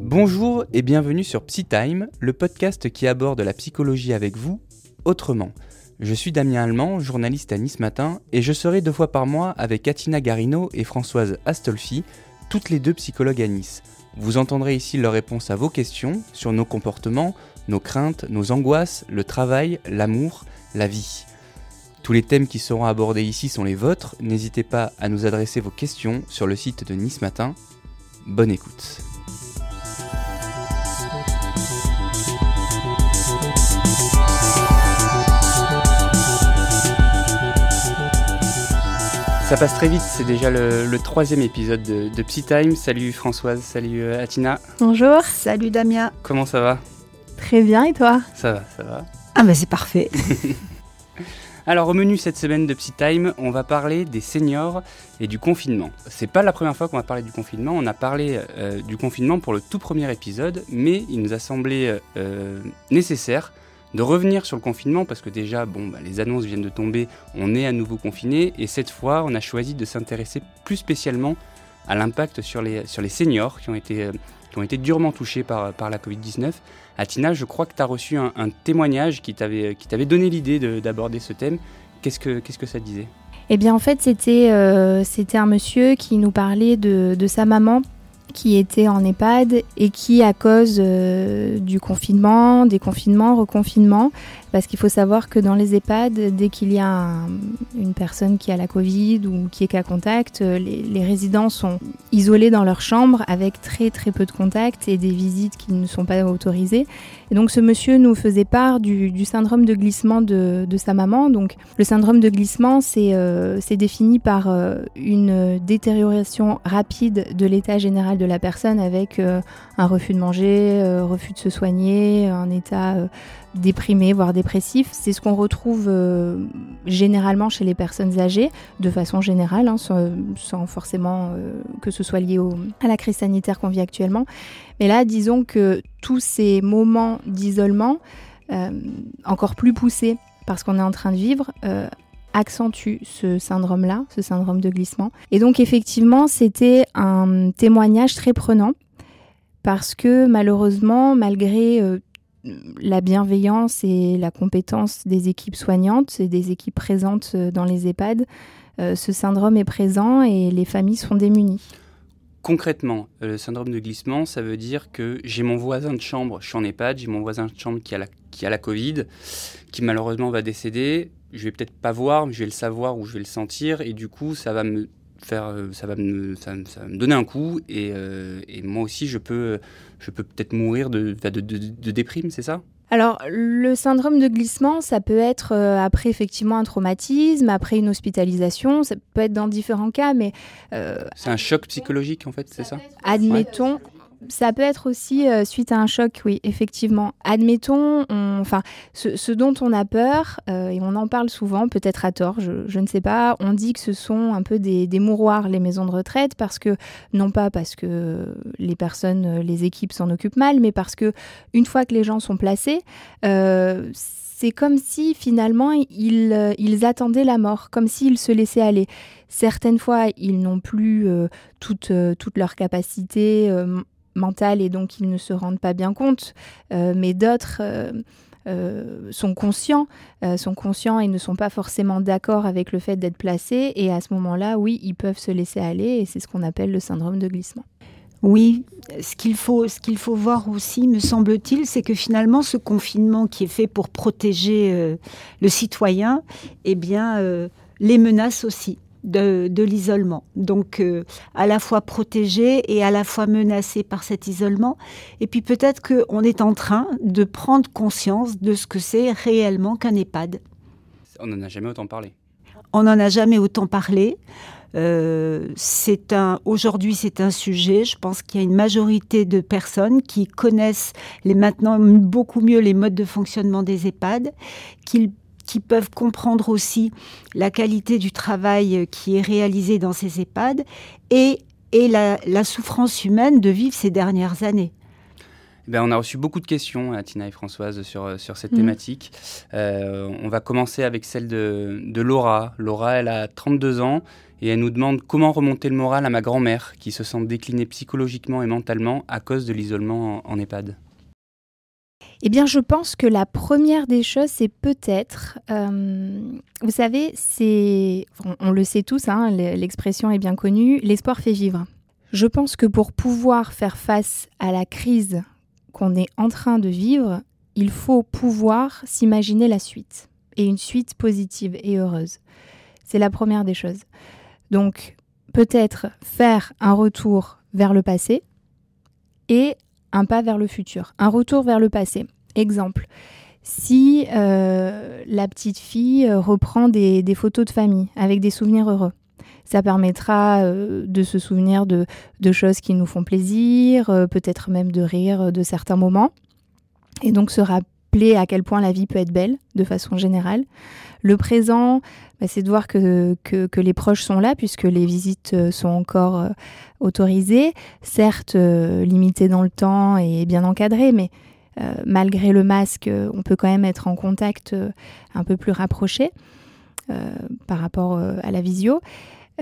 Bonjour et bienvenue sur PsyTime, le podcast qui aborde la psychologie avec vous autrement. Je suis Damien Allemand, journaliste à Nice Matin, et je serai deux fois par mois avec Atina Garino et Françoise Astolfi, toutes les deux psychologues à Nice. Vous entendrez ici leurs réponses à vos questions sur nos comportements, nos craintes, nos angoisses, le travail, l'amour, la vie. Tous les thèmes qui seront abordés ici sont les vôtres, n'hésitez pas à nous adresser vos questions sur le site de Nice Matin. Bonne écoute. Ça passe très vite, c'est déjà le, troisième épisode de, de Psy Time. Salut Françoise, salut euh, Atina. Bonjour. Salut Damien. Comment ça va? Très bien et toi? Ça va, ça va. Ah bah c'est parfait. Alors au menu cette semaine de Psy Time, on va parler des seniors et du confinement. C'est pas la première fois qu'on va parler du confinement, on a parlé euh, du confinement pour le tout premier épisode, mais il nous a semblé euh, nécessaire de revenir sur le confinement parce que déjà, bon, bah, les annonces viennent de tomber, on est à nouveau confiné et cette fois, on a choisi de s'intéresser plus spécialement à l'impact sur les, seniors qui ont été, euh, ont été durement touchés par, la Covid-19. Atina, je crois que tu as reçu un, témoignage qui t'avait donné l'idée d'aborder ce thème. Qu'est-ce que, ça disait? Eh bien, en fait, c'était euh, c'était un monsieur qui nous parlait de sa maman qui était en EHPAD et qui, à cause euh, du confinement, des confinements, reconfinements, parce qu'il faut savoir que dans les EHPAD, dès qu'il y a une personne qui a la Covid ou qui est cas contact, euh, les, résidents sont isolés dans leur chambre avec très très peu de contacts et des visites qui ne sont pas autorisées. Et donc ce monsieur nous faisait part du, syndrome de glissement de, sa maman. Donc le syndrome de glissement, c'est euh, défini par euh, une détérioration rapide de l'état général de la personne avec un refus de manger, refus de se soigner, un état déprimé, voire dépressif. C'est ce qu'on retrouve euh, généralement chez les personnes âgées, de façon générale, hein, sans, forcément euh, que ce soit lié à la crise sanitaire qu'on vit actuellement. Mais là, disons que tous ces moments d'isolement, euh, encore plus poussés parce qu'on est en train de vivre, accentuent ce syndrome-là, ce syndrome de glissement. Et donc effectivement, c'était un témoignage très prenant parce que malheureusement, malgré la bienveillance et la compétence des équipes soignantes et des équipes présentes euh, dans les EHPAD, euh, ce syndrome est présent et les familles sont démunies. Concrètement, euh, le syndrome de glissement, ça veut dire que j'ai mon voisin de chambre, je suis en EHPAD, j'ai mon voisin de chambre qui a, la, qui a la Covid, qui malheureusement va décéder. Je vais peut-être pas voir, mais je vais le savoir ou je vais le sentir, et du coup, ça va me faire, euh, ça va me, ça, va me donner un coup. Et, euh, et, moi aussi je peux, je peux peut-être mourir de, de, de, déprime, c'est ça? Alors, le syndrome de glissement, ça peut être euh, après effectivement un traumatisme, après une hospitalisation, ça peut être dans différents cas, mais... c'est un choc psychologique en fait, c'est ça Admettons, ça peut être aussi euh, suite à un choc, oui, effectivement. Admettons, enfin, ce, dont on a peur, euh, et on en parle souvent, peut-être à tort, je, ne sais pas, on dit que ce sont un peu des, mouroirs, les maisons de retraite, parce que, non pas parce que les personnes, les équipes s'en occupent mal, mais parce que une fois que les gens sont placés, euh, c'est comme si finalement ils, attendaient la mort, comme s'ils se laissaient aller. Certaines fois, ils n'ont plus toute, toute, leur capacité mentale et donc ils ne se rendent pas bien compte, euh, mais d'autres euh, euh, sont conscients, sont conscients et ne sont pas forcément d'accord avec le fait d'être placés. Et à ce moment-là, oui, ils peuvent se laisser aller et c'est ce qu'on appelle le syndrome de glissement. Oui, ce qu'il faut, ce qu'il faut voir aussi, me semble-t-il, c'est que finalement, ce confinement qui est fait pour protéger le citoyen, eh bien, les menace aussi de, l'isolement. Donc euh, à la fois protégé et à la fois menacé par cet isolement. Et puis peut-être qu'on est en train de prendre conscience de ce que c'est réellement qu'un EHPAD. On n'en a jamais autant parlé. On n'en a jamais autant parlé. Euh, c'est un aujourd'hui c'est un sujet. Je pense qu'il y a une majorité de personnes qui connaissent les maintenant beaucoup mieux les modes de fonctionnement des EHPAD, qu'ils qui peuvent comprendre aussi la qualité du travail qui est réalisé dans ces EHPAD et, et la, souffrance humaine de vivre ces dernières années. eh ben, on a reçu beaucoup de questions, à Tina et Françoise, sur, sur cette mm. thématique. on va commencer avec celle de, de Laura. Laura, elle a 32 ans et elle nous demande comment remonter le moral à ma grand-mère qui se sent déclinée psychologiquement et mentalement à cause de l'isolement en, EHPAD. Eh bien, je pense que la première des choses, c'est peut-être, euh, vous savez, c'est, on, le sait tous, hein, l'expression est bien connue, l'espoir fait vivre. Je pense que pour pouvoir faire face à la crise qu'on est en train de vivre, il faut pouvoir s'imaginer la suite, et une suite positive et heureuse. C'est la première des choses. Donc peut-être faire un retour vers le passé et un pas vers le futur. Un retour vers le passé. Exemple, si euh, la petite fille euh, reprend des, photos de famille avec des souvenirs heureux, ça permettra euh, de se souvenir de, choses qui nous font plaisir, peut-être même de rire de certains moments, et donc se à quel point la vie peut être belle de façon générale. Le présent, bah, c'est de voir que, que, les proches sont là puisque les visites euh, sont encore euh, autorisées, certes euh, limitées dans le temps et bien encadrées, mais malgré le masque, on peut quand même être en contact un peu plus rapproché par rapport à la visio.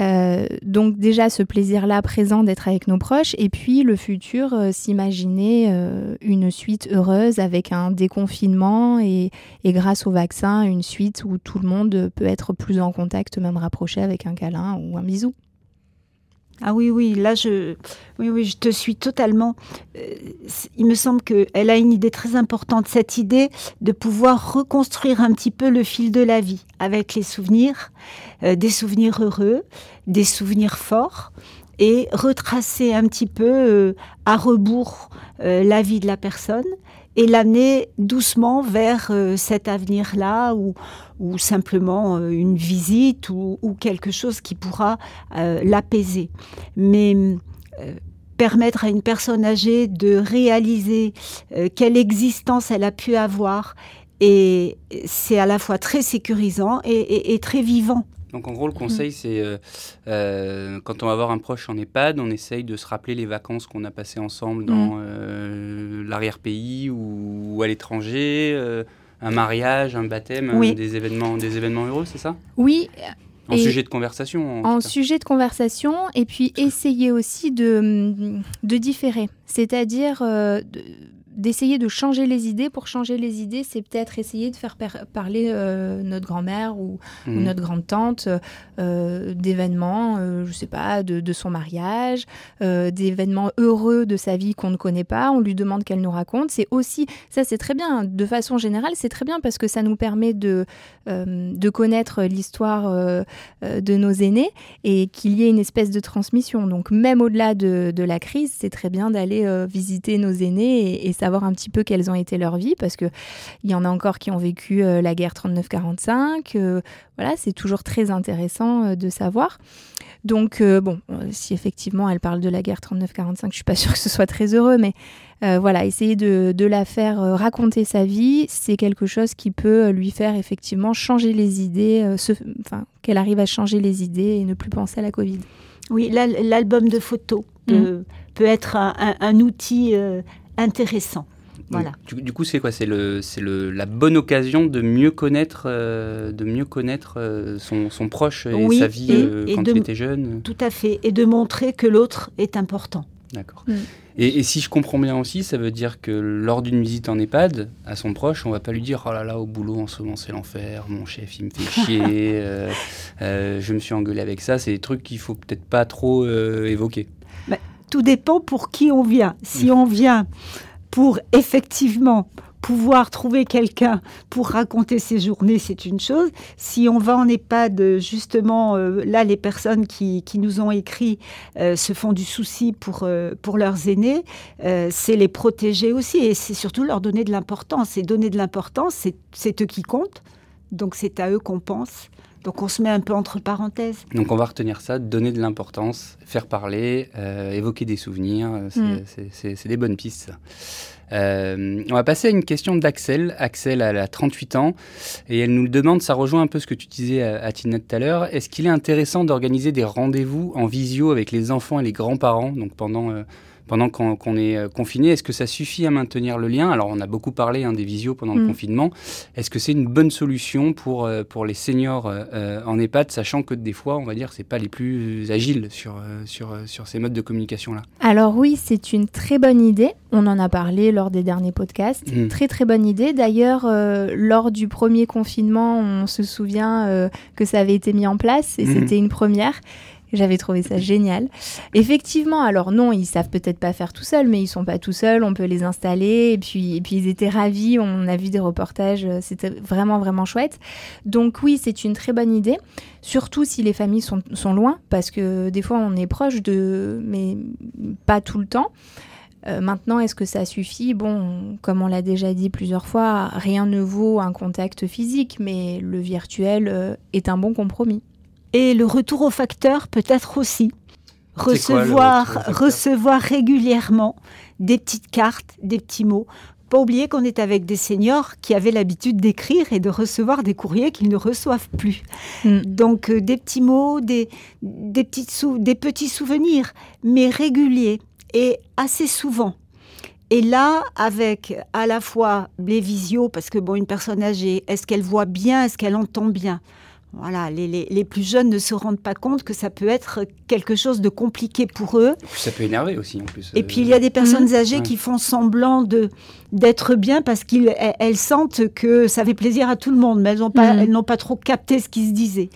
Euh, donc déjà ce plaisir-là présent d'être avec nos proches et puis le futur, euh, s'imaginer euh, une suite heureuse avec un déconfinement et, grâce au vaccin, une suite où tout le monde peut être plus en contact, même rapproché avec un câlin ou un bisou. Ah oui, oui, là, je, oui, oui, je te suis totalement. il me semble qu'elle a une idée très importante, cette idée de pouvoir reconstruire un petit peu le fil de la vie avec les souvenirs. Euh, des souvenirs heureux, des souvenirs forts, et retracer un petit peu euh, à rebours euh, la vie de la personne et l'amener doucement vers cet avenir-là ou, ou simplement une visite ou, quelque chose qui pourra l'apaiser. Mais permettre à une personne âgée de réaliser quelle existence elle a pu avoir et c'est à la fois très sécurisant et très vivant donc en gros, le conseil, mm. c'est euh, euh, quand on va voir un proche en EHPAD, on essaye de se rappeler les vacances qu'on a passées ensemble dans mm. euh, l'arrière-pays ou, à l'étranger, un mariage, un baptême, des, événements, des événements heureux, c'est ça? Oui. En sujet de conversation. En, sujet de conversation, et puis essayer aussi de, de différer. C'est-à-dire d'essayer de changer les idées. Pour changer les idées, c'est peut-être essayer de faire parler euh, notre grand-mère ou, mhm. notre grande-tante euh, d'événements, euh, je sais pas, de, son mariage, d'événements heureux de sa vie qu'on ne connaît pas. On lui demande qu'elle nous raconte. C'est aussi, ça c'est très bien, de façon générale, c'est très bien parce que ça nous permet de, de connaître l'histoire de nos aînés et qu'il y ait une espèce de transmission. Donc même au-delà de, de, la crise, c'est très bien d'aller visiter nos aînés et, et savoir un petit peu quelles ont été leurs vies, parce qu'il y en a encore qui ont vécu euh, la guerre 39-45. Euh, voilà, c'est toujours très intéressant euh, de savoir. Donc, bon, si effectivement elle parle de la guerre 39-45, je suis pas sûre que ce soit très heureux, mais voilà, essayer de, de, la faire raconter sa vie, c'est quelque chose qui peut lui faire effectivement changer les idées, enfin, qu'elle arrive à changer les idées et ne plus penser à la Covid. Oui, l'album de photos peut, mmh. être un, un, outil intéressant. Voilà. Du, coup, c'est quoi? C'est le, le, la bonne occasion de mieux connaître, euh, de mieux connaître euh, son, son, proche et sa vie euh, quand il était jeune? Tout à fait, et de montrer que l'autre est important. D'accord. Mm. Et, si je comprends bien aussi, ça veut dire que lors d'une visite en EHPAD, à son proche, on va pas lui dire oh là là au boulot en ce moment c'est l'enfer, mon chef il me fait chier, je me suis engueulé avec ça. C'est des trucs qu'il faut peut-être pas trop évoquer. Bah, tout dépend pour qui on vient. Si on vient pour effectivement pouvoir trouver quelqu'un pour raconter ses journées, c'est une chose. Si on va en EHPAD, justement, euh, là, les personnes qui, nous ont écrit euh, se font du souci pour, euh, pour leurs aînés, c'est les protéger aussi et c'est surtout leur donner de l'importance. Et donner de l'importance, c'est eux qui comptent, donc c'est à eux qu'on pense. Donc on se met un peu entre parenthèses. Donc on va retenir ça, donner de l'importance, faire parler, euh, évoquer des souvenirs, mm. c'est des bonnes pistes. Euh, on va passer à une question d'Axel. Axel, elle a 38 ans et elle nous le demande, ça rejoint un peu ce que tu disais à, à Tina tout à l'heure. Est-ce qu'il est intéressant d'organiser des rendez-vous en visio avec les enfants et les grands-parents, donc pendant, euh, pendant qu'on est euh, confiné. Est-ce que ça suffit à maintenir le lien? Alors, on a beaucoup parlé hein, des visios pendant le Mm. confinement. Est-ce que c'est une bonne solution pour, euh, pour les seniors euh, en EHPAD, sachant que des fois, on va dire, c'est pas les plus agiles sur, sur, sur ces modes de communication-là? Alors oui, c'est une très bonne idée. On en a parlé lors des derniers podcasts. Mm. Très très bonne idée. D'ailleurs, euh, lors du premier confinement, on se souvient euh, que ça avait été mis en place et Mhm. c'était une première. J'avais trouvé ça génial. Effectivement, alors non, ils savent peut-être pas faire tout seuls, mais ils sont pas tout seuls. On peut les installer et puis et puis ils étaient ravis. On a vu des reportages, euh, c'était vraiment vraiment chouette. Donc oui, c'est une très bonne idée. Surtout si les familles sont, sont loin, parce que des fois on est proche de, mais pas tout le temps. Euh, maintenant, est-ce que ça suffit? Bon, comme on l'a déjà dit plusieurs fois, rien ne vaut un contact physique, mais le virtuel euh, est un bon compromis. Et le retour au facteur peut-être aussi. Quoi, Recevoir, recevoir régulièrement des petites cartes, des petits mots. Pas oublier qu'on est avec des seniors qui avaient l'habitude d'écrire et de recevoir des courriers qu'ils ne reçoivent plus. Mm. Donc euh, des petits mots, des, des, petites sou- des petits souvenirs, mais réguliers et assez souvent. Et là, avec à la fois les visios, parce que bon, une personne âgée, est-ce qu'elle voit bien, est-ce qu'elle entend bien? Voilà, les, les- les plus jeunes ne se rendent pas compte que ça peut être quelque chose de compliqué pour eux. Ça peut énerver aussi, en plus. Et euh, puis il y a des personnes âgées Ouais. qui font semblant de d'être bien parce qu'elles elles sentent que ça fait plaisir à tout le monde, mais elles n'ont pas, Mhm. elles n'ont pas trop capté ce qui se disait.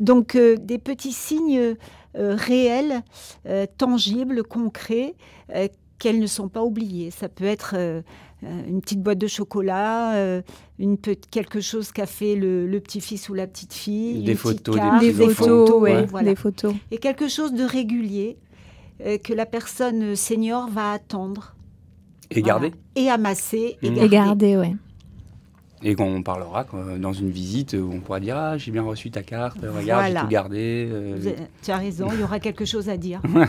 Donc euh, des petits signes euh, réels, euh, tangibles, concrets, euh, qu'elles ne sont pas oubliés. Ça peut être euh, euh, une petite boîte de chocolat, euh, une quelque chose qu'a fait le, le petit-fils ou la petite-fille, Des photos, des des photos, ouais, ouais. voilà des photos. et quelque chose de régulier euh, que la personne senior va attendre. Et Voilà. garder. Et amasser et Mmh. garder. Et garder, ouais. Et qu'on parlera dans une visite où on pourra dire Ah, j'ai bien reçu ta carte, regarde, j'ai Voilà. tout gardé. euh. Tu as raison, il y aura quelque chose à dire. Ouais,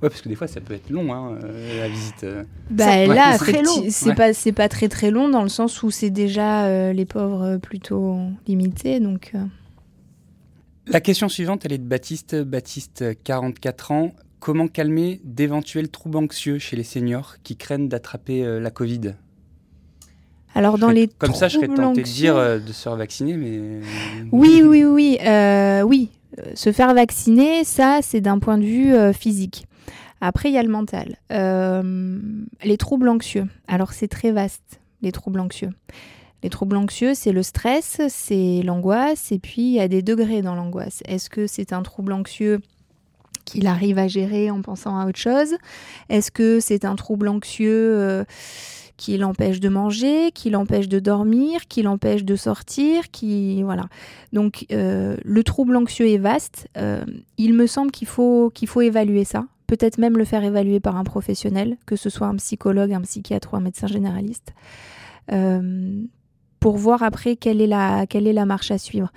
parce que des fois, ça peut être long, hein, euh, la visite. euh. Bah Ça- là, c'est Ouais. pas c'est pas très très long dans le sens où c'est déjà euh, les pauvres plutôt limités, donc. euh, La question suivante, elle est de Baptiste. Baptiste, 44 ans. Comment calmer d'éventuels troubles anxieux chez les seniors qui craignent d'attraper euh, la Covid? Alors dans les Comme ça, je serais tenté de dire euh, de se faire vacciner, mais. Oui, oui, oui, euh, oui. Euh, Se faire vacciner, ça, c'est d'un point de vue euh, physique. Après, il y a le mental. Les troubles anxieux. Alors, c'est très vaste, les troubles anxieux. Les troubles anxieux, c'est le stress, c'est l'angoisse, et puis il y a des degrés dans l'angoisse. Est-ce que c'est un trouble anxieux qu'il arrive à gérer en pensant à autre chose? Est-ce que c'est un trouble anxieux qui l'empêche de manger, qui l'empêche de dormir, qui l'empêche de sortir, qui voilà. Donc euh, le trouble anxieux est vaste. Euh, il me semble qu'il faut qu'il faut évaluer ça. Peut-être même le faire évaluer par un professionnel, que ce soit un psychologue, un psychiatre ou un médecin généraliste, euh, pour voir après quelle est la quelle est la marche à suivre.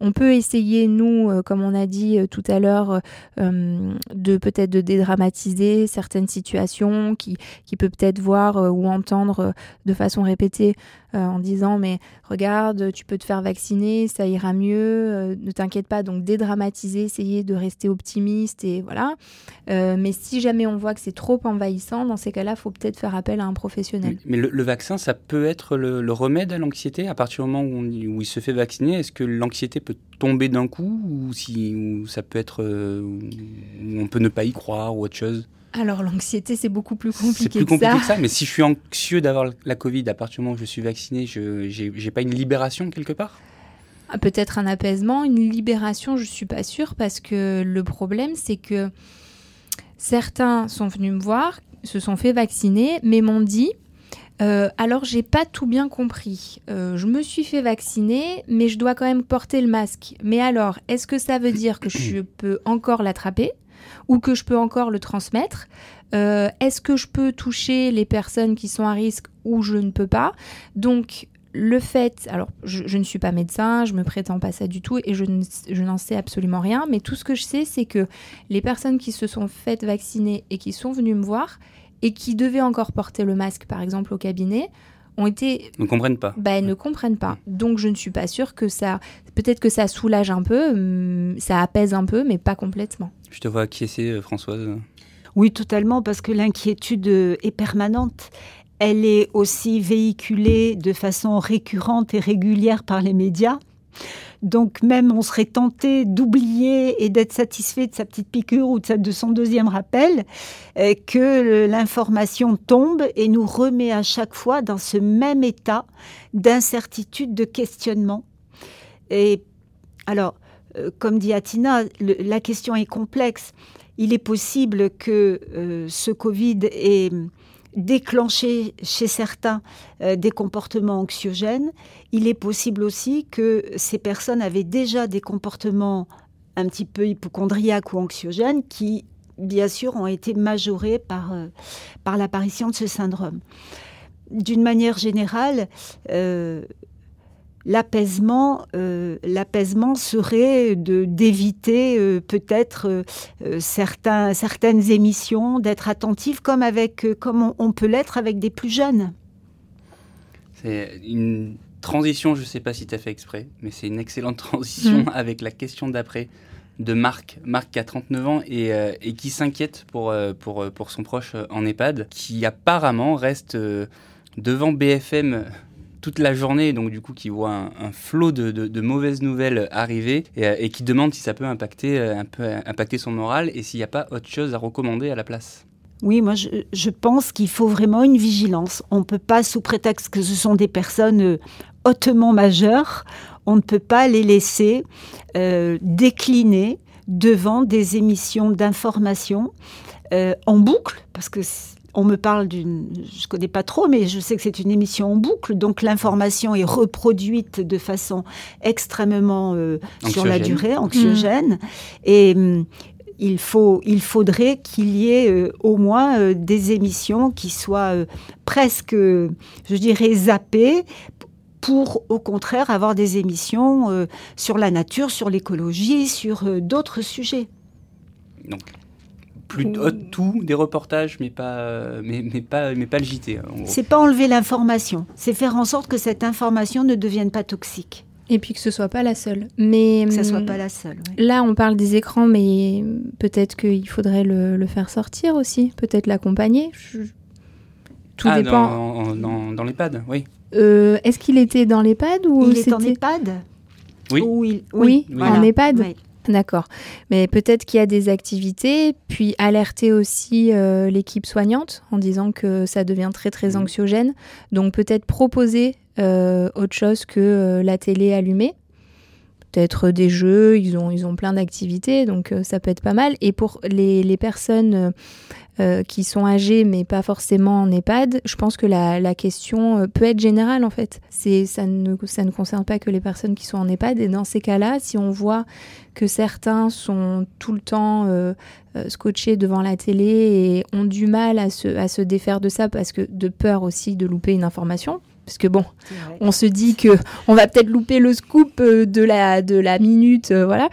On peut essayer, nous, euh, comme on a dit euh, tout à l'heure, euh, de peut-être de dédramatiser certaines situations, qui, peut peut-être voir ou entendre de façon répétée en disant mais regarde, tu peux te faire vacciner, ça ira mieux, ne t'inquiète pas. Donc dédramatiser, essayer de rester optimiste et voilà. Mais si jamais on voit que c'est trop envahissant, dans ces cas-là, il faut peut-être faire appel à un professionnel. Mais le, vaccin, ça peut être le, le remède à l'anxiété? À partir du moment où, on- où il se fait vacciner. Est-ce que l'anxiété peut tomber d'un coup ou si ou ça peut être euh, on peut ne pas y croire ou autre chose? Alors l'anxiété, c'est beaucoup plus C'est compliqué, plus compliqué que que ça. Mais si je suis anxieux d'avoir la Covid à partir du moment où je suis vacciné, je j'ai j'ai pas une libération quelque part? Ah, Peut-être un apaisement, une libération, je suis pas sûre, parce que le problème, c'est que certains sont venus me voir, se sont fait vacciner, mais m'ont dit euh, alors j'ai pas tout bien compris. Euh, je me suis fait vacciner, mais je dois quand même porter le masque. Mais alors, est-ce que ça veut dire que je peux encore l'attraper ou que je peux encore le transmettre? Euh, Est-ce que je peux toucher les personnes qui sont à risque ou je ne peux pas? Donc le fait, alors je, je ne suis pas médecin, je me prétends pas ça du tout et je, ne- je n'en sais absolument rien, mais tout ce que je sais, c'est que les personnes qui se sont faites vacciner et qui sont venues me voir et qui devaient encore porter le masque, par exemple, au cabinet, ont été Ne comprennent pas. bah, elles ne comprennent pas. Donc je ne suis pas sûre que ça. Peut-être que ça soulage un peu, hum, ça apaise un peu, mais pas complètement. Je te vois acquiescer, euh, Françoise. Oui, totalement, parce que l'inquiétude est permanente. Elle est aussi véhiculée de façon récurrente et régulière par les médias. Donc même on serait tenté d'oublier et d'être satisfait de sa petite piqûre ou de, son deuxième rappel, euh, que l'information tombe et nous remet à chaque fois dans ce même état d'incertitude, de questionnement. Et alors, euh, comme dit Atina, la question est complexe. Il est possible que euh, ce Covid ait déclencher chez certains euh, des comportements anxiogènes. Il est possible aussi que ces personnes avaient déjà des comportements un petit peu hypochondriaques ou anxiogènes qui, bien sûr, ont été majorés par, euh, par l'apparition de ce syndrome. D'une manière générale, euh, l'apaisement, euh, l'apaisement serait de d'éviter euh, peut-être euh, certains, certaines émissions, d'être attentif comme avec comme on, peut l'être avec des plus jeunes. C'est une transition, je ne sais pas si tu as fait exprès, mais c'est une excellente transition mm. avec la question d'après de Marc, Marc qui a 39 ans et, et qui s'inquiète pour, pour, pour son proche en EHPAD, qui apparemment reste devant BFM toute la journée, donc du coup qui voit un, flot de, mauvaises nouvelles arriver euh, et, qui demande si ça peut impacter, euh, un peu, impacter son moral et s'il n'y a pas autre chose à recommander à la place. Oui, moi je, pense qu'il faut vraiment une vigilance. On ne peut pas, sous prétexte que ce sont des personnes euh, hautement majeures, on ne peut pas les laisser décliner devant des émissions d'information en boucle, parce que on me parle d'une, je connais pas trop, mais je sais que c'est une émission en boucle, donc l'information est reproduite de façon extrêmement euh, sur la durée, anxiogène, mm. et mm, il faut, il faudrait qu'il y ait euh, au moins euh, des émissions qui soient presque, je dirais, zappées pour au contraire avoir des émissions sur la nature, sur l'écologie, sur d'autres sujets. Donc plus tout, des reportages, mais pas, mais, mais pas, mais pas le JT. C'est pas enlever l'information, c'est faire en sorte que cette information ne devienne pas toxique. Et puis que ce soit pas la seule. Mais que ça soit pas la seule. Là, on parle des écrans, mais peut-être qu'il faudrait le, faire sortir aussi, peut-être l'accompagner. Tout ah, dépend. Dans, dans, l'EHPAD, oui. Euh, est-ce qu'il était dans l'EHPAD ou il est en EHPAD Oui. Oui, oui, en EHPAD. D'accord. Mais peut-être qu'il y a des activités, puis alerter aussi euh, l'équipe soignante en disant que ça devient très très mmh. anxiogène. Donc peut-être proposer euh, autre chose que euh, la télé allumée. Peut-être des jeux, ils ont, ils ont plein d'activités, donc ça peut être pas mal. Et pour les, les personnes euh, qui sont âgés mais pas forcément en EHPAD, je pense que la, la question euh, peut être générale en fait. C'est, ça, ne, ça ne concerne pas que les personnes qui sont en EHPAD et dans ces cas-là, si on voit que certains sont tout le temps euh, scotchés devant la télé et ont du mal à se, à se défaire de ça parce que de peur aussi de louper une information, parce que bon, on se dit que on va peut-être louper le scoop de la de la minute, voilà.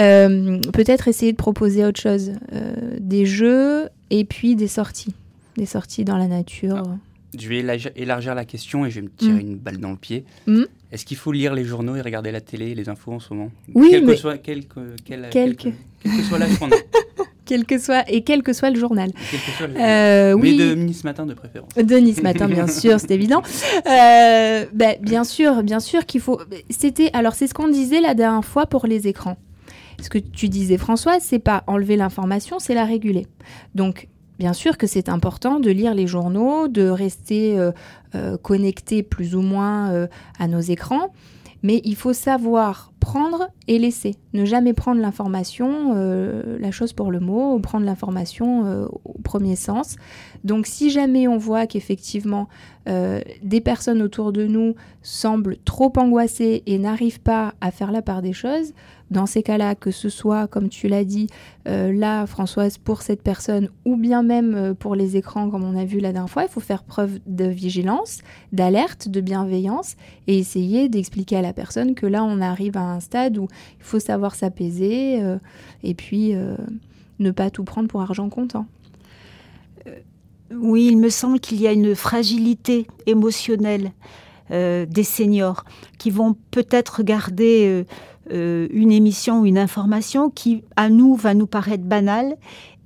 Euh, peut-être essayer de proposer autre chose, euh, des jeux et puis des sorties, des sorties dans la nature. Ah. Je vais élargir la question et je vais me tirer mm. une balle dans le pied. Mm. Est-ce qu'il faut lire les journaux et regarder la télé, les infos en ce moment? Oui, quel mais... que soit, quel, quel, quel, que soit l'âge qu'on a. quel que soit et quel que soit le journal. Euh, oui. Mais de Nice Matin de préférence. De Nice Matin, bien sûr, c'est évident. Euh, ben, bien sûr, bien sûr qu'il faut. C'était alors c'est ce qu'on disait la dernière fois pour les écrans. Ce que tu disais, François, c'est pas enlever l'information, c'est la réguler. Donc, bien sûr que c'est important de lire les journaux, de rester euh, euh, connecté plus ou moins euh, à nos écrans, mais il faut savoir prendre et laisser. Ne jamais prendre l'information, la chose pour le mot, prendre l'information au premier sens. Donc si jamais on voit qu'effectivement des personnes autour de nous semblent trop angoissées et n'arrivent pas à faire la part des choses, dans ces cas-là, que ce soit, comme tu l'as dit, euh, là, Françoise, pour cette personne, ou bien même euh, pour les écrans, comme on a vu la dernière fois, il faut faire preuve de vigilance, d'alerte, de bienveillance, et essayer d'expliquer à la personne que là, on arrive à stade où il faut savoir s'apaiser, euh, et puis ne pas tout prendre pour argent comptant. Oui, il me semble qu'il y a une fragilité émotionnelle des seniors qui vont peut-être garder euh, une émission ou une information qui, à nous, va nous paraître banale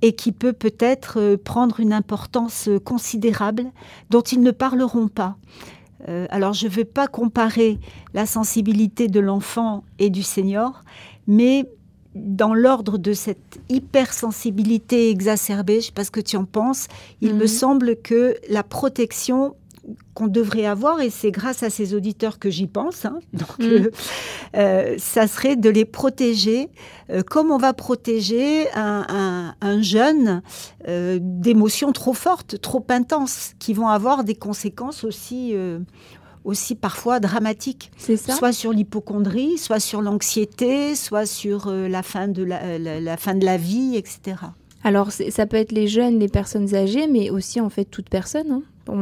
et qui peut peut-être euh, prendre une importance considérable dont ils ne parleront pas. Alors, je ne veux pas comparer la sensibilité de l'enfant et du senior, mais dans l'ordre de cette hypersensibilité exacerbée, je ne sais pas ce que tu en penses, il me mhm. semble que la protection qu'on devrait avoir, et c'est grâce à ces auditeurs que j'y pense, hein, donc, mhm. euh, euh, ça serait de les protéger euh, comme on va protéger un, jeune d'émotions trop fortes, trop intenses, qui vont avoir des conséquences aussi aussi parfois dramatiques. Soit sur l'hypochondrie, soit sur l'anxiété, soit sur euh, la, fin de la, fin de la vie, etc. Alors, ça peut être les jeunes, les personnes âgées, mais aussi en fait toute personne. Hein.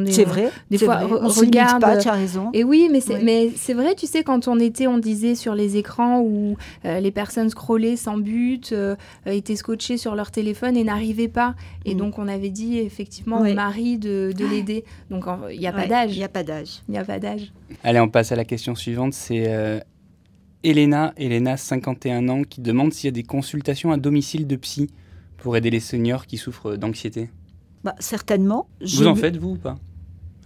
C'est vrai. Des fois, vrai. on regarde. Pas, tu as raison. Et oui, mais c'est, mais c'est vrai, tu sais, quand on était, on disait sur les écrans où euh, les personnes scrollaient sans but, euh, étaient scotchées sur leur téléphone et n'arrivaient pas. Et mm. donc, on avait dit effectivement au mari de, de l'aider. Donc, il n'y a pas d'âge. Il n'y a pas d'âge. Il n'y a pas d'âge. Allez, on passe à la question suivante. C'est euh, Elena, Elena, 51 ans, qui demande s'il y a des consultations à domicile de psy pour aider les seniors qui souffrent d'anxiété. Bah, certainement. Vous en faites, vous, ou pas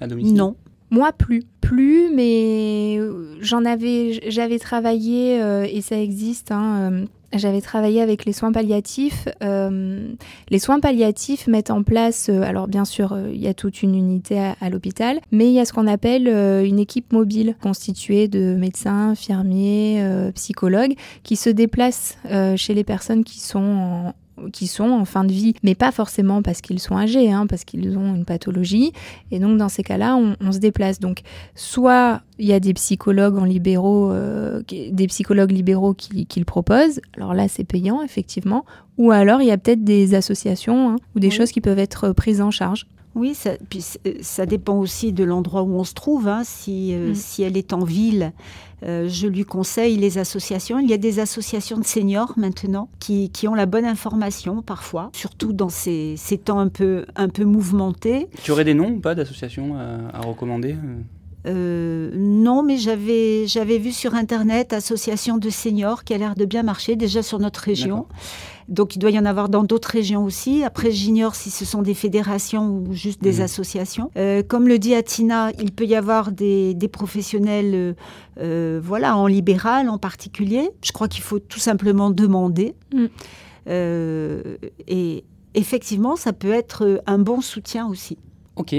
À domicile? Non. Moi, plus. Plus, mais euh, j'en avais, j'avais travaillé, euh, et ça existe, hein, euh, j'avais travaillé avec les soins palliatifs. les soins palliatifs mettent en place, alors bien sûr, il y a toute une unité à, à l'hôpital, mais il y a ce qu'on appelle une équipe mobile constituée de médecins, infirmiers, psychologues qui se déplacent chez les personnes qui sont en, qui sont en fin de vie, mais pas forcément parce qu'ils sont âgés, hein, parce qu'ils ont une pathologie. Et donc dans ces cas-là, on, se déplace. Donc soit il y a des psychologues en libéraux, euh, des psychologues libéraux qui, le proposent. Alors là, c'est payant effectivement. Ou alors il y a peut-être des associations hein, ou des choses qui peuvent être prises en charge. Oui, ça, puis euh, ça dépend aussi de l'endroit où on se trouve. Hein. Si, euh, mm. si elle est en ville, euh, je lui conseille les associations. Il y a des associations de seniors maintenant qui, qui ont la bonne information parfois, surtout dans ces, ces, temps un peu, un peu mouvementés. Tu aurais des noms ou pas d'associations à, recommander non, mais j'avais j'avais vu sur internet association de seniors qui a l'air de bien marcher déjà sur notre région. Donc il doit y en avoir dans d'autres régions aussi. Après, j'ignore si ce sont des fédérations ou juste des mhm. associations. Euh, comme le dit Atina, il peut y avoir des, professionnels, euh, euh, voilà, en libéral en particulier. Je crois qu'il faut tout simplement demander. Mm. et effectivement, ça peut être un bon soutien aussi. Ok.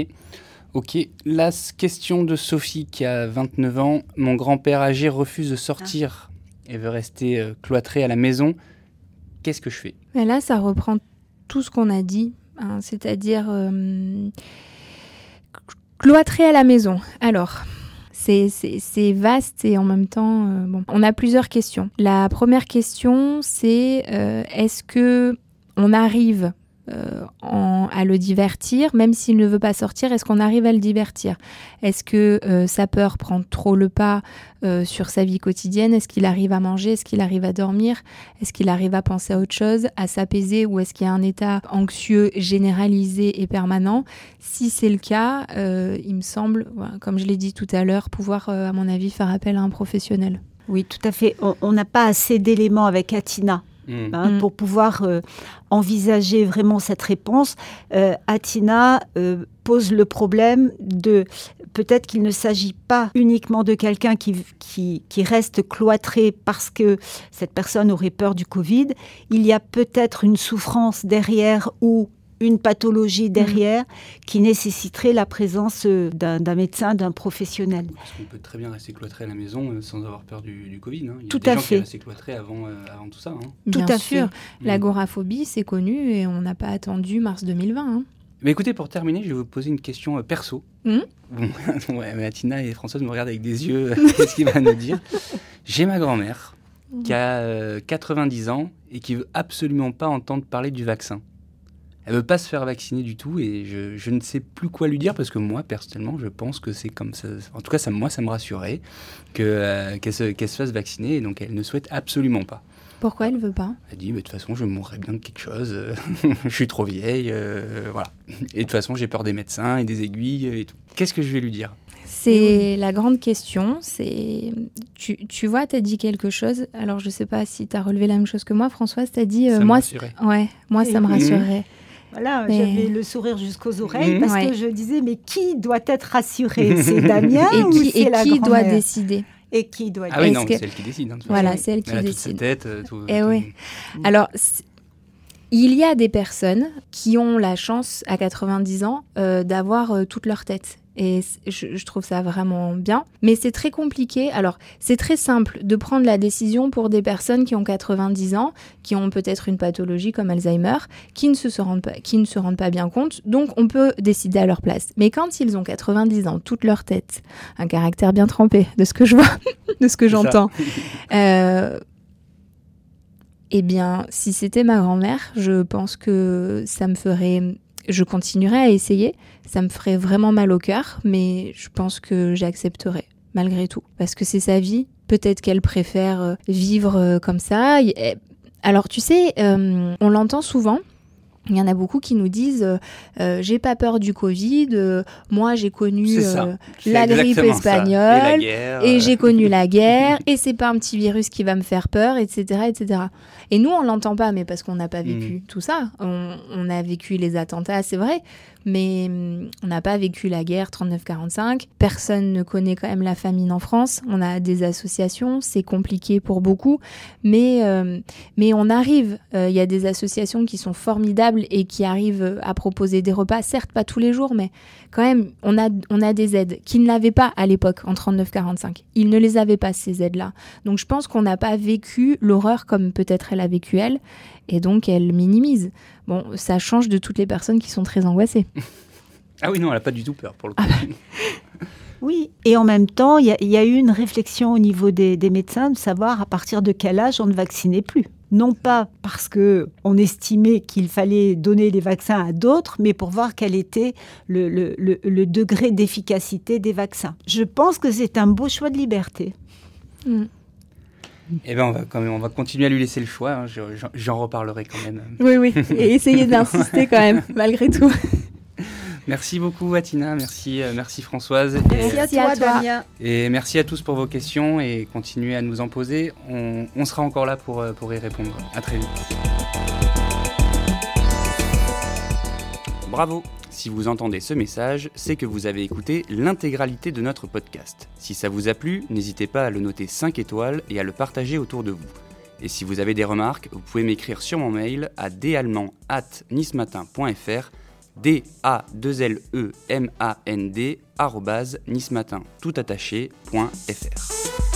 Ok, la question de Sophie qui a 29 ans. Mon grand-père âgé refuse de sortir et veut rester cloîtré à la maison qu'est-ce que je fais? Là, ça reprend tout ce qu'on a dit, hein, c'est-à-dire euh, cloîtrer à la maison. Alors, c'est vaste et en même temps, euh, on a plusieurs questions. La première question, c'est euh, est-ce que on arrive euh, à le divertir, même s'il ne veut pas sortir, est-ce qu'on arrive à le divertir? Est-ce que euh, sa peur prend trop le pas euh, sur sa vie quotidienne? Est-ce qu'il arrive à manger? Est-ce qu'il arrive à dormir? Est-ce qu'il arrive à penser à autre chose, à s'apaiser? Ou est-ce qu'il y a un état anxieux généralisé et permanent? Si c'est le cas, il me semble, comme je l'ai dit tout à l'heure, pouvoir, à mon avis, faire appel à un professionnel. Oui, tout à fait. On n'a pas assez d'éléments avec Atina Mm. Hein, pour pouvoir euh, envisager vraiment cette réponse. Euh, Atina euh, pose le problème de peut-être qu'il ne s'agit pas uniquement de quelqu'un qui, qui, qui, reste cloîtré parce que cette personne aurait peur du Covid. Il y a peut-être une souffrance derrière ou une pathologie mm. derrière qui nécessiterait la présence euh, d'un médecin, d'un professionnel. Parce qu'on peut très bien rester cloîtré à la maison euh, sans avoir peur du, Covid. Hein. Il y a tout des à gens fait. Qui restent cloîtrés avant, euh, avant tout ça. Hein. Tout à fait. Mm. L'agoraphobie, c'est connu et on n'a pas attendu mars 2020. Hein. Mais écoutez, pour terminer, je vais vous poser une question perso. Mm. ouais, mais Atina et Françoise me regardent avec des yeux. Qu'est-ce qu'il va nous dire? J'ai ma grand-mère qui a 90 ans et qui veut absolument pas entendre parler du vaccin. Elle veut pas se faire vacciner du tout et je, ne sais plus quoi lui dire parce que moi personnellement je pense que c'est comme ça. En tout cas moi ça me rassurait euh, qu'elle se, fasse vacciner et donc elle ne souhaite absolument pas. Pourquoi elle veut pas Elle dit, mais de toute façon, je mourrais bien de quelque chose. je suis trop vieille. euh, voilà. Et de toute façon, j'ai peur des médecins et des aiguilles et tout. Qu'est-ce que je vais lui dire? C'est la grande question. C'est tu, tu vois, tu as dit quelque chose. Alors, je sais pas si tu as relevé la même chose que moi. Françoise, tu as dit euh, Ça me moi, rassurait. ouais, moi, ça me rassurerait. Voilà, Mais- j'avais le sourire jusqu'aux oreilles Mhm. parce Ouais. que je disais, mais qui doit être rassuré? C'est Damien Et ou qui, c'est et la qui doit grand-mère? décider? Et qui doit Ah oui, non, que- c'est elle qui décide. hein, Voilà, c'est elle qui Elle a toute sa décide. tête. euh, tout- Eh tout- oui. Alors, il y a des personnes qui ont la chance à 90 ans euh, d'avoir euh, toute leur tête. Et je, je trouve ça vraiment bien. Mais c'est très compliqué. Alors, c'est très simple de prendre la décision pour des personnes qui ont 90 ans, qui ont peut-être une pathologie comme Alzheimer, qui ne, se, rendent pas, qui ne se rendent pas bien compte. Donc, on peut décider à leur place. Mais quand ils ont 90 ans, toute leur tête, un caractère bien trempé, de ce que je vois, de ce que j'entends, euh, eh bien, si c'était ma grand-mère, je pense que ça me ferait. Je continuerais à essayer. Ça me ferait vraiment mal au cœur, mais je pense que j'accepterais, malgré tout. Parce que c'est sa vie. Peut-être qu'elle préfère euh, vivre euh, comme ça. Eh, Alors, tu sais, euh, on l'entend souvent. Il y en a beaucoup qui nous disent euh, euh, J'ai pas peur du Covid. euh, moi, j'ai connu la grippe espagnole, Et la guerre. et j'ai connu la guerre, et c'est pas un petit virus qui va me faire peur, etc. etc. Et nous, on l'entend pas, mais parce qu'on n'a pas vécu Mhm. tout ça. On, on a vécu les attentats, c'est vrai, mais hum, on n'a pas vécu la guerre 39-45. Personne ne connaît quand même la famine en France. On a des associations, c'est compliqué pour beaucoup, mais, euh, mais on arrive. Euh, Il y a des associations qui sont formidables et qui arrivent à proposer des repas, certes pas tous les jours, mais quand même, on a, on a des aides qui ne l'avaient pas à l'époque, en 39-45. Ils ne les avaient pas, ces aides-là. Donc je pense qu'on n'a pas vécu l'horreur comme peut-être elle a vécu elle, et donc elle minimise. Bon, ça change de toutes les personnes qui sont très angoissées. Ah oui, non, elle n'a pas du tout peur pour le coup. Oui, et en même temps, il y, a- il y a eu une réflexion au niveau des, des médecins de savoir à partir de quel âge on ne vaccinait plus. Non pas parce que on estimait qu'il fallait donner les vaccins à d'autres, mais pour voir quel était le, le- le- le degré d'efficacité des vaccins. Je pense que c'est un beau choix de liberté. Eh ben, on va quand même, on va continuer à lui laisser le choix. hein. Je- j'en- J'en reparlerai quand même. Oui, oui, et essayez d'insister quand même, malgré tout. Merci beaucoup, Atina. Merci, euh, merci Françoise. Et, Merci à toi. Damien. et merci à tous pour vos questions et continuez à nous en poser. On, on sera encore là pour, euh, pour y répondre. À très vite. Bravo Si vous entendez ce message, c'est que vous avez écouté l'intégralité de notre podcast. Si ça vous a plu, n'hésitez pas à le noter 5 étoiles et à le partager autour de vous. Et si vous avez des remarques, vous pouvez m'écrire sur mon mail à dallemand@nismatin.fr d a 2 l e m a n d nismatin tout attaché point fr.